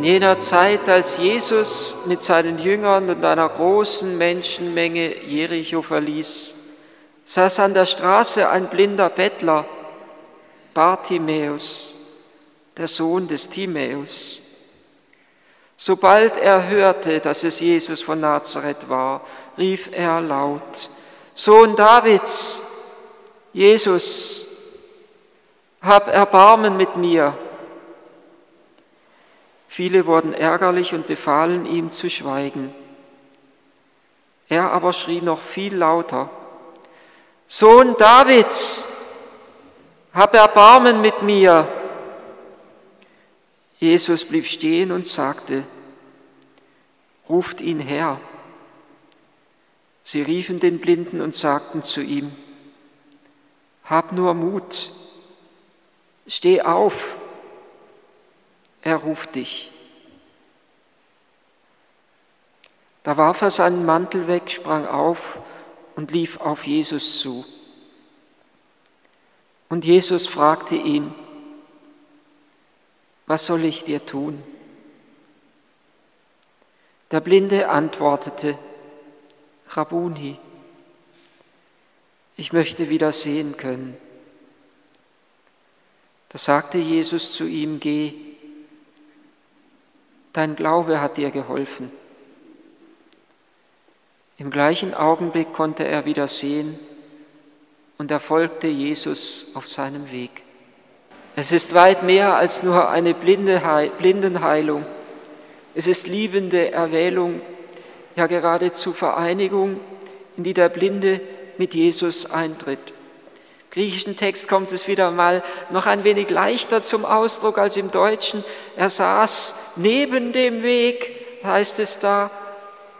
In jener Zeit, als Jesus mit seinen Jüngern und einer großen Menschenmenge Jericho verließ, saß an der Straße ein blinder Bettler, Bartimäus, der Sohn des Timäus. Sobald er hörte, dass es Jesus von Nazareth war, rief er laut, Sohn Davids, Jesus, hab Erbarmen mit mir. Viele wurden ärgerlich und befahlen ihm zu schweigen. Er aber schrie noch viel lauter, Sohn Davids, hab Erbarmen mit mir. Jesus blieb stehen und sagte, ruft ihn her. Sie riefen den Blinden und sagten zu ihm, hab nur Mut, steh auf, er ruft dich. Da warf er seinen Mantel weg, sprang auf und lief auf Jesus zu. Und Jesus fragte ihn, was soll ich dir tun? Der Blinde antwortete, Rabuni, ich möchte wieder sehen können. Da sagte Jesus zu ihm, geh, dein Glaube hat dir geholfen. Im gleichen Augenblick konnte er wieder sehen und er folgte Jesus auf seinem Weg. Es ist weit mehr als nur eine Blindenheilung. Es ist liebende Erwählung, ja geradezu Vereinigung, in die der Blinde mit Jesus eintritt griechischen Text kommt es wieder mal noch ein wenig leichter zum Ausdruck als im Deutschen. Er saß neben dem Weg, heißt es da,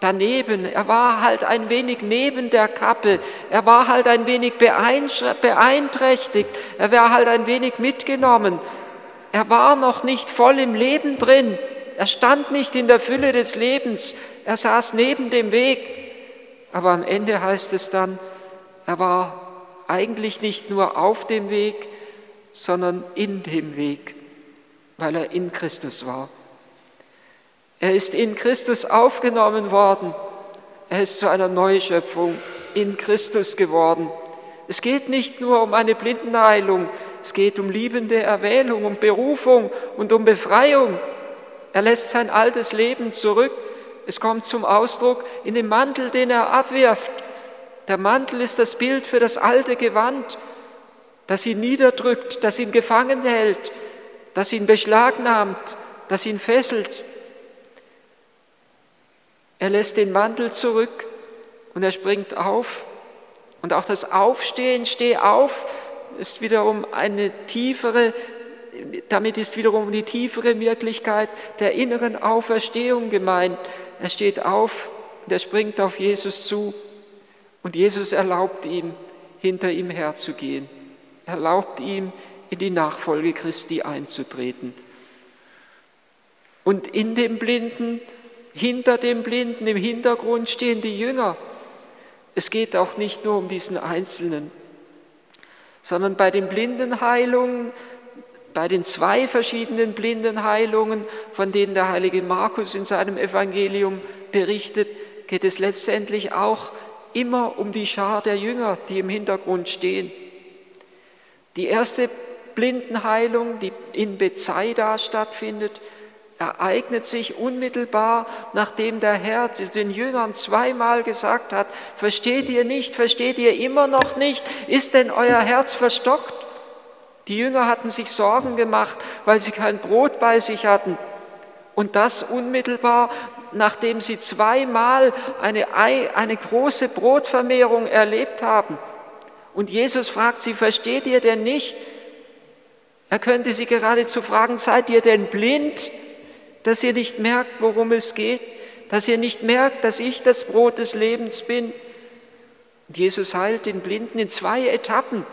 daneben. Er war halt ein wenig neben der Kappe. Er war halt ein wenig beeinträchtigt. Er war halt ein wenig mitgenommen. Er war noch nicht voll im Leben drin. Er stand nicht in der Fülle des Lebens. Er saß neben dem Weg. Aber am Ende heißt es dann, er war eigentlich nicht nur auf dem Weg, sondern in dem Weg, weil er in Christus war. Er ist in Christus aufgenommen worden. Er ist zu einer Neuschöpfung in Christus geworden. Es geht nicht nur um eine Blindenheilung, es geht um liebende Erwählung, um Berufung und um Befreiung. Er lässt sein altes Leben zurück. Es kommt zum Ausdruck in dem Mantel, den er abwirft. Der Mantel ist das Bild für das alte Gewand, das ihn niederdrückt, das ihn gefangen hält, das ihn beschlagnahmt, das ihn fesselt. Er lässt den Mantel zurück und er springt auf. Und auch das Aufstehen, steh auf, ist wiederum eine tiefere, damit ist wiederum die tiefere Wirklichkeit der inneren Auferstehung gemeint. Er steht auf und er springt auf Jesus zu. Und Jesus erlaubt ihm, hinter ihm herzugehen. Er erlaubt ihm, in die Nachfolge Christi einzutreten. Und in dem Blinden, hinter dem Blinden, im Hintergrund stehen die Jünger. Es geht auch nicht nur um diesen Einzelnen, sondern bei den Blindenheilungen, bei den zwei verschiedenen Blindenheilungen, von denen der heilige Markus in seinem Evangelium berichtet, geht es letztendlich auch immer um die Schar der Jünger, die im Hintergrund stehen. Die erste Blindenheilung, die in Bethsaida stattfindet, ereignet sich unmittelbar, nachdem der Herr den Jüngern zweimal gesagt hat, versteht ihr nicht, versteht ihr immer noch nicht, ist denn euer Herz verstockt? Die Jünger hatten sich Sorgen gemacht, weil sie kein Brot bei sich hatten. Und das unmittelbar nachdem sie zweimal eine, eine große Brotvermehrung erlebt haben. Und Jesus fragt sie, versteht ihr denn nicht? Er könnte sie geradezu fragen, seid ihr denn blind, dass ihr nicht merkt, worum es geht? Dass ihr nicht merkt, dass ich das Brot des Lebens bin? Und Jesus heilt den Blinden in zwei Etappen.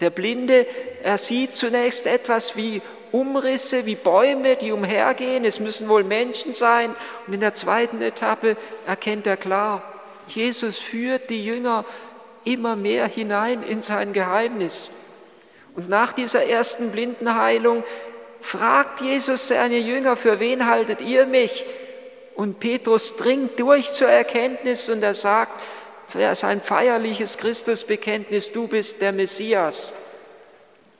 Der Blinde, er sieht zunächst etwas wie Umrisse wie Bäume, die umhergehen. Es müssen wohl Menschen sein. Und in der zweiten Etappe erkennt er klar, Jesus führt die Jünger immer mehr hinein in sein Geheimnis. Und nach dieser ersten Blindenheilung fragt Jesus seine Jünger, für wen haltet ihr mich? Und Petrus dringt durch zur Erkenntnis und er sagt, sein feierliches Christusbekenntnis, du bist der Messias.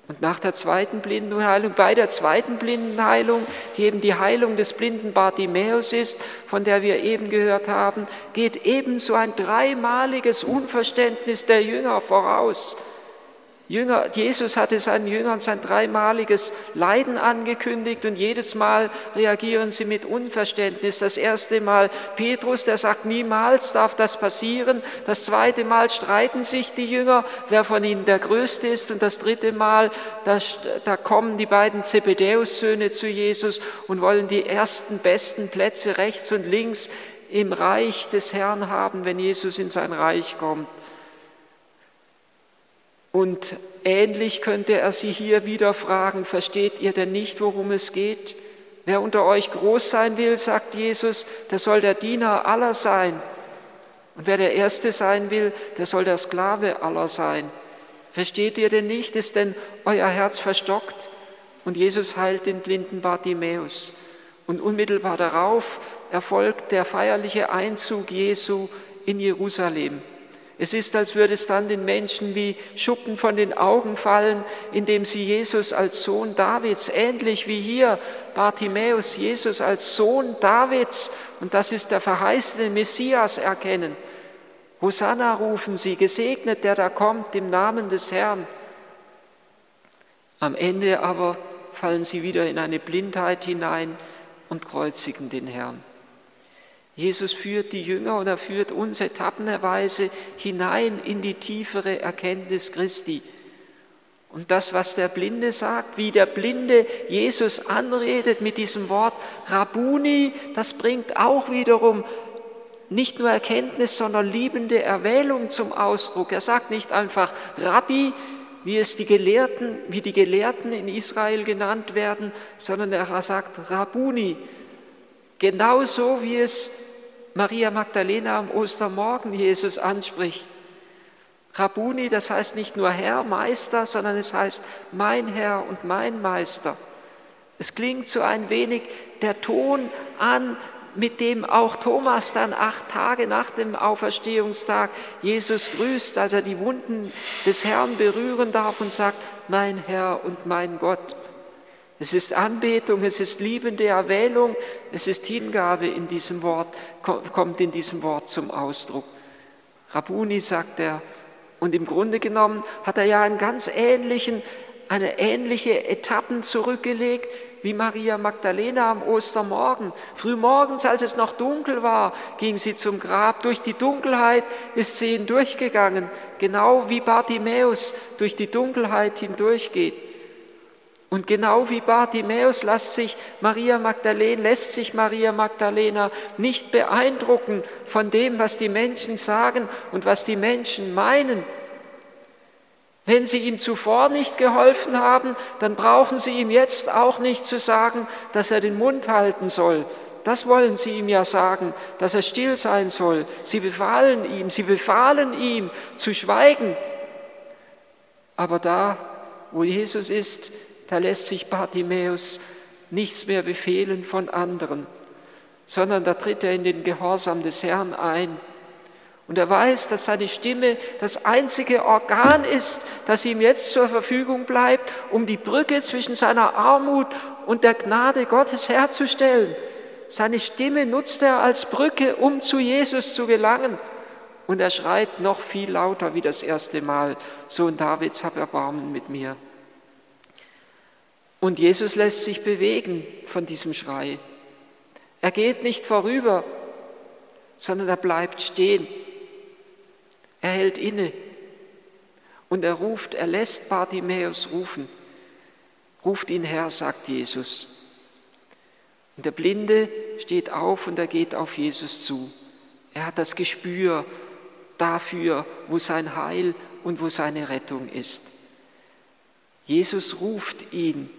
Und nach der zweiten Blindenheilung, bei der zweiten Blindenheilung, die eben die Heilung des blinden Bartimäus ist, von der wir eben gehört haben, geht ebenso ein dreimaliges Unverständnis der Jünger voraus. Jünger, Jesus hatte seinen Jüngern sein dreimaliges Leiden angekündigt und jedes Mal reagieren sie mit Unverständnis. Das erste Mal Petrus, der sagt, niemals darf das passieren. Das zweite Mal streiten sich die Jünger, wer von ihnen der Größte ist. Und das dritte Mal, da, da kommen die beiden Zebedäus-Söhne zu Jesus und wollen die ersten besten Plätze rechts und links im Reich des Herrn haben, wenn Jesus in sein Reich kommt. Und ähnlich könnte er sie hier wieder fragen, versteht ihr denn nicht, worum es geht? Wer unter euch groß sein will, sagt Jesus, der soll der Diener aller sein. Und wer der Erste sein will, der soll der Sklave aller sein. Versteht ihr denn nicht? Ist denn euer Herz verstockt? Und Jesus heilt den blinden Bartimäus. Und unmittelbar darauf erfolgt der feierliche Einzug Jesu in Jerusalem. Es ist, als würde es dann den Menschen wie Schuppen von den Augen fallen, indem sie Jesus als Sohn Davids, ähnlich wie hier Bartimäus Jesus als Sohn Davids, und das ist der verheißene Messias, erkennen. Hosanna rufen sie, gesegnet der da kommt im Namen des Herrn. Am Ende aber fallen sie wieder in eine Blindheit hinein und kreuzigen den Herrn. Jesus führt die Jünger und er führt uns etappenweise hinein in die tiefere Erkenntnis Christi. Und das, was der Blinde sagt, wie der Blinde Jesus anredet mit diesem Wort Rabuni, das bringt auch wiederum nicht nur Erkenntnis, sondern liebende Erwählung zum Ausdruck. Er sagt nicht einfach Rabbi, wie es die Gelehrten, wie die Gelehrten in Israel genannt werden, sondern er sagt Rabuni, genauso wie es Maria Magdalena am Ostermorgen Jesus anspricht. Rabuni, das heißt nicht nur Herr, Meister, sondern es heißt mein Herr und mein Meister. Es klingt so ein wenig der Ton an, mit dem auch Thomas dann acht Tage nach dem Auferstehungstag Jesus grüßt, als er die Wunden des Herrn berühren darf und sagt, mein Herr und mein Gott. Es ist Anbetung, es ist liebende Erwählung, es ist Hingabe in diesem Wort, kommt in diesem Wort zum Ausdruck. Rabuni sagt er, und im Grunde genommen hat er ja einen ganz ähnlichen, eine ähnliche Etappen zurückgelegt wie Maria Magdalena am Ostermorgen. Frühmorgens, als es noch dunkel war, ging sie zum Grab. Durch die Dunkelheit ist sie hindurchgegangen, genau wie Bartimäus durch die Dunkelheit hindurchgeht. Und genau wie Bartimäus lässt sich Maria Magdalena, lässt sich Maria Magdalena nicht beeindrucken von dem, was die Menschen sagen und was die Menschen meinen. Wenn sie ihm zuvor nicht geholfen haben, dann brauchen sie ihm jetzt auch nicht zu sagen, dass er den Mund halten soll. Das wollen sie ihm ja sagen, dass er still sein soll. Sie befahlen ihm, sie befahlen ihm zu schweigen. Aber da, wo Jesus ist, da lässt sich Bartimäus nichts mehr befehlen von anderen, sondern da tritt er in den Gehorsam des Herrn ein. Und er weiß, dass seine Stimme das einzige Organ ist, das ihm jetzt zur Verfügung bleibt, um die Brücke zwischen seiner Armut und der Gnade Gottes herzustellen. Seine Stimme nutzt er als Brücke, um zu Jesus zu gelangen. Und er schreit noch viel lauter wie das erste Mal, Sohn Davids, hab Erbarmen mit mir. Und Jesus lässt sich bewegen von diesem Schrei. Er geht nicht vorüber, sondern er bleibt stehen. Er hält inne und er ruft, er lässt Bartimäus rufen. Ruft ihn her, sagt Jesus. Und der Blinde steht auf und er geht auf Jesus zu. Er hat das Gespür dafür, wo sein Heil und wo seine Rettung ist. Jesus ruft ihn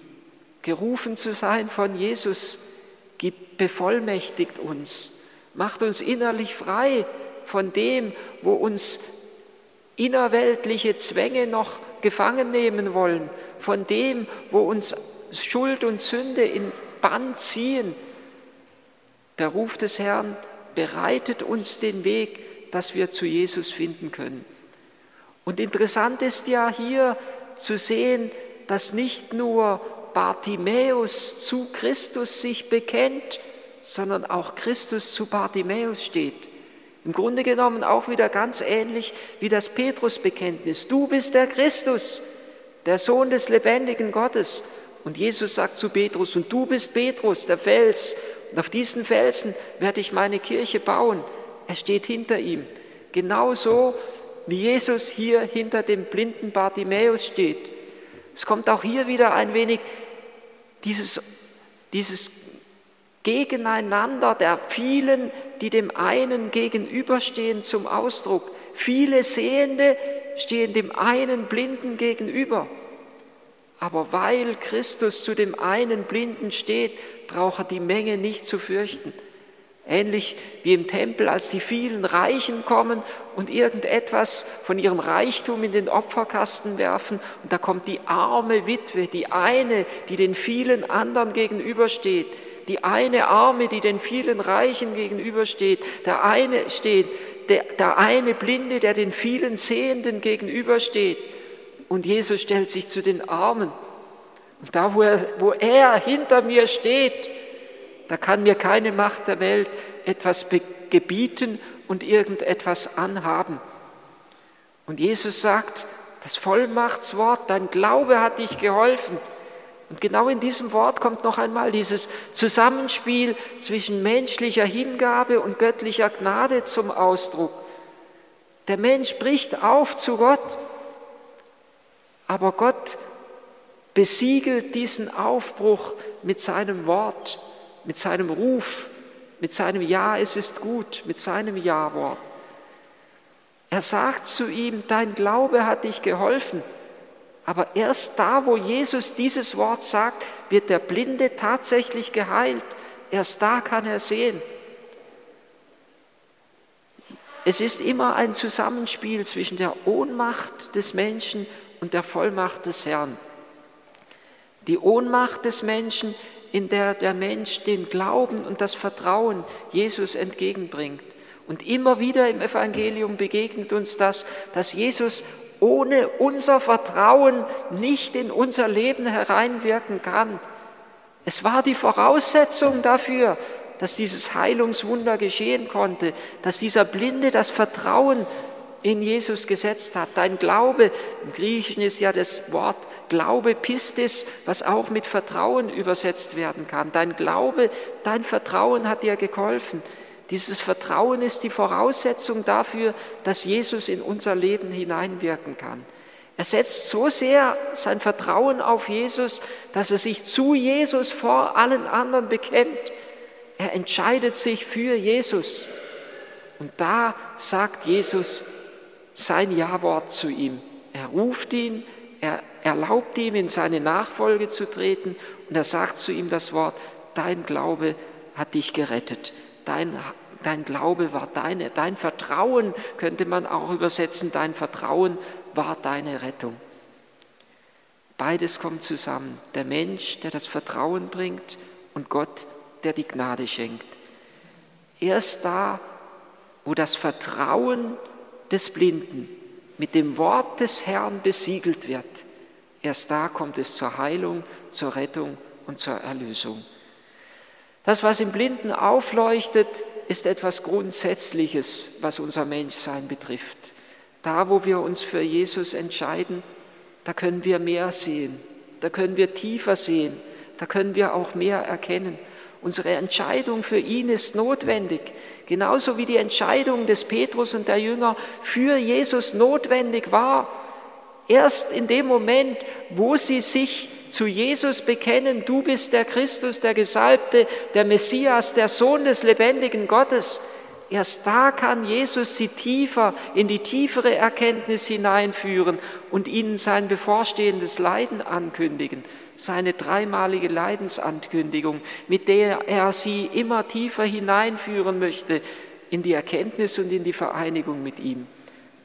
gerufen zu sein von Jesus, bevollmächtigt uns, macht uns innerlich frei von dem, wo uns innerweltliche Zwänge noch gefangen nehmen wollen, von dem, wo uns Schuld und Sünde in Bann ziehen. Der Ruf des Herrn bereitet uns den Weg, dass wir zu Jesus finden können. Und interessant ist ja hier zu sehen, dass nicht nur Bartimäus zu Christus sich bekennt, sondern auch Christus zu Bartimäus steht. Im Grunde genommen auch wieder ganz ähnlich wie das Petrusbekenntnis. Du bist der Christus, der Sohn des lebendigen Gottes. Und Jesus sagt zu Petrus, und du bist Petrus, der Fels, und auf diesen Felsen werde ich meine Kirche bauen. Er steht hinter ihm. Genauso wie Jesus hier hinter dem blinden Bartimäus steht. Es kommt auch hier wieder ein wenig dieses, dieses Gegeneinander der vielen, die dem einen gegenüberstehen, zum Ausdruck. Viele Sehende stehen dem einen Blinden gegenüber. Aber weil Christus zu dem einen Blinden steht, braucht er die Menge nicht zu fürchten. Ähnlich wie im Tempel, als die vielen Reichen kommen und irgendetwas von ihrem Reichtum in den Opferkasten werfen. Und da kommt die arme Witwe, die eine, die den vielen anderen gegenübersteht. Die eine Arme, die den vielen Reichen gegenübersteht. Der eine steht, der, der eine Blinde, der den vielen Sehenden gegenübersteht. Und Jesus stellt sich zu den Armen. Und da, wo er, wo er hinter mir steht, da kann mir keine Macht der Welt etwas gebieten und irgendetwas anhaben. Und Jesus sagt, das Vollmachtswort, dein Glaube hat dich geholfen. Und genau in diesem Wort kommt noch einmal dieses Zusammenspiel zwischen menschlicher Hingabe und göttlicher Gnade zum Ausdruck. Der Mensch bricht auf zu Gott, aber Gott besiegelt diesen Aufbruch mit seinem Wort mit seinem Ruf, mit seinem Ja, es ist gut, mit seinem Ja-Wort. Er sagt zu ihm, dein Glaube hat dich geholfen. Aber erst da, wo Jesus dieses Wort sagt, wird der Blinde tatsächlich geheilt. Erst da kann er sehen. Es ist immer ein Zusammenspiel zwischen der Ohnmacht des Menschen und der Vollmacht des Herrn. Die Ohnmacht des Menschen in der der Mensch den Glauben und das Vertrauen Jesus entgegenbringt. Und immer wieder im Evangelium begegnet uns das, dass Jesus ohne unser Vertrauen nicht in unser Leben hereinwirken kann. Es war die Voraussetzung dafür, dass dieses Heilungswunder geschehen konnte, dass dieser Blinde das Vertrauen in Jesus gesetzt hat. Dein Glaube, im Griechischen ist ja das Wort Glaube Pistis, was auch mit Vertrauen übersetzt werden kann. Dein Glaube, dein Vertrauen hat dir geholfen. Dieses Vertrauen ist die Voraussetzung dafür, dass Jesus in unser Leben hineinwirken kann. Er setzt so sehr sein Vertrauen auf Jesus, dass er sich zu Jesus vor allen anderen bekennt. Er entscheidet sich für Jesus. Und da sagt Jesus sein Ja-Wort zu ihm. Er ruft ihn, er erlaubt ihm, in seine Nachfolge zu treten und er sagt zu ihm das Wort, dein Glaube hat dich gerettet. Dein, dein Glaube war deine, dein Vertrauen könnte man auch übersetzen, dein Vertrauen war deine Rettung. Beides kommt zusammen. Der Mensch, der das Vertrauen bringt und Gott, der die Gnade schenkt. Erst da, wo das Vertrauen des Blinden mit dem Wort des Herrn besiegelt wird, erst da kommt es zur Heilung, zur Rettung und zur Erlösung. Das, was im Blinden aufleuchtet, ist etwas Grundsätzliches, was unser Menschsein betrifft. Da, wo wir uns für Jesus entscheiden, da können wir mehr sehen, da können wir tiefer sehen, da können wir auch mehr erkennen. Unsere Entscheidung für ihn ist notwendig, genauso wie die Entscheidung des Petrus und der Jünger für Jesus notwendig war. Erst in dem Moment, wo sie sich zu Jesus bekennen, du bist der Christus, der Gesalbte, der Messias, der Sohn des lebendigen Gottes, Erst da kann Jesus sie tiefer in die tiefere Erkenntnis hineinführen und ihnen sein bevorstehendes Leiden ankündigen, seine dreimalige Leidensankündigung, mit der er sie immer tiefer hineinführen möchte in die Erkenntnis und in die Vereinigung mit ihm.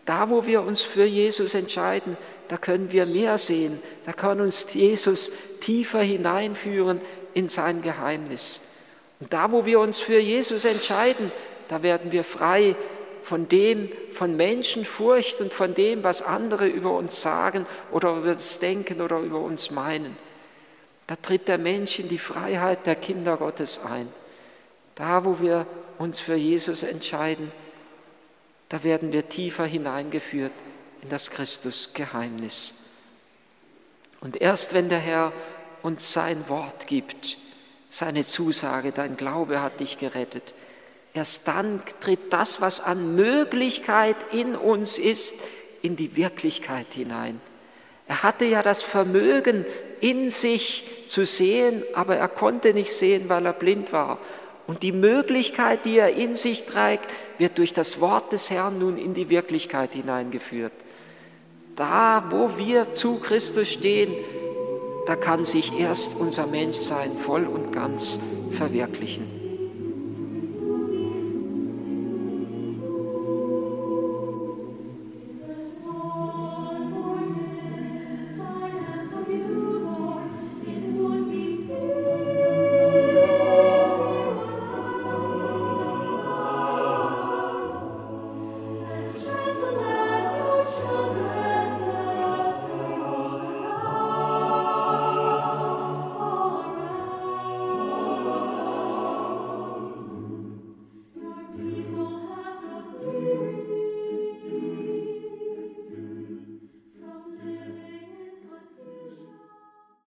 Da, wo wir uns für Jesus entscheiden, da können wir mehr sehen. Da kann uns Jesus tiefer hineinführen in sein Geheimnis. Und da, wo wir uns für Jesus entscheiden, da werden wir frei von dem, von Menschenfurcht und von dem, was andere über uns sagen oder über das Denken oder über uns meinen. Da tritt der Mensch in die Freiheit der Kinder Gottes ein. Da, wo wir uns für Jesus entscheiden, da werden wir tiefer hineingeführt in das Christusgeheimnis. Und erst wenn der Herr uns sein Wort gibt, seine Zusage, dein Glaube hat dich gerettet, erst dann tritt das, was an Möglichkeit in uns ist, in die Wirklichkeit hinein. Er hatte ja das Vermögen in sich zu sehen, aber er konnte nicht sehen, weil er blind war. Und die Möglichkeit, die er in sich trägt, wird durch das Wort des Herrn nun in die Wirklichkeit hineingeführt. Da, wo wir zu Christus stehen, da kann sich erst unser Menschsein voll und ganz verwirklichen.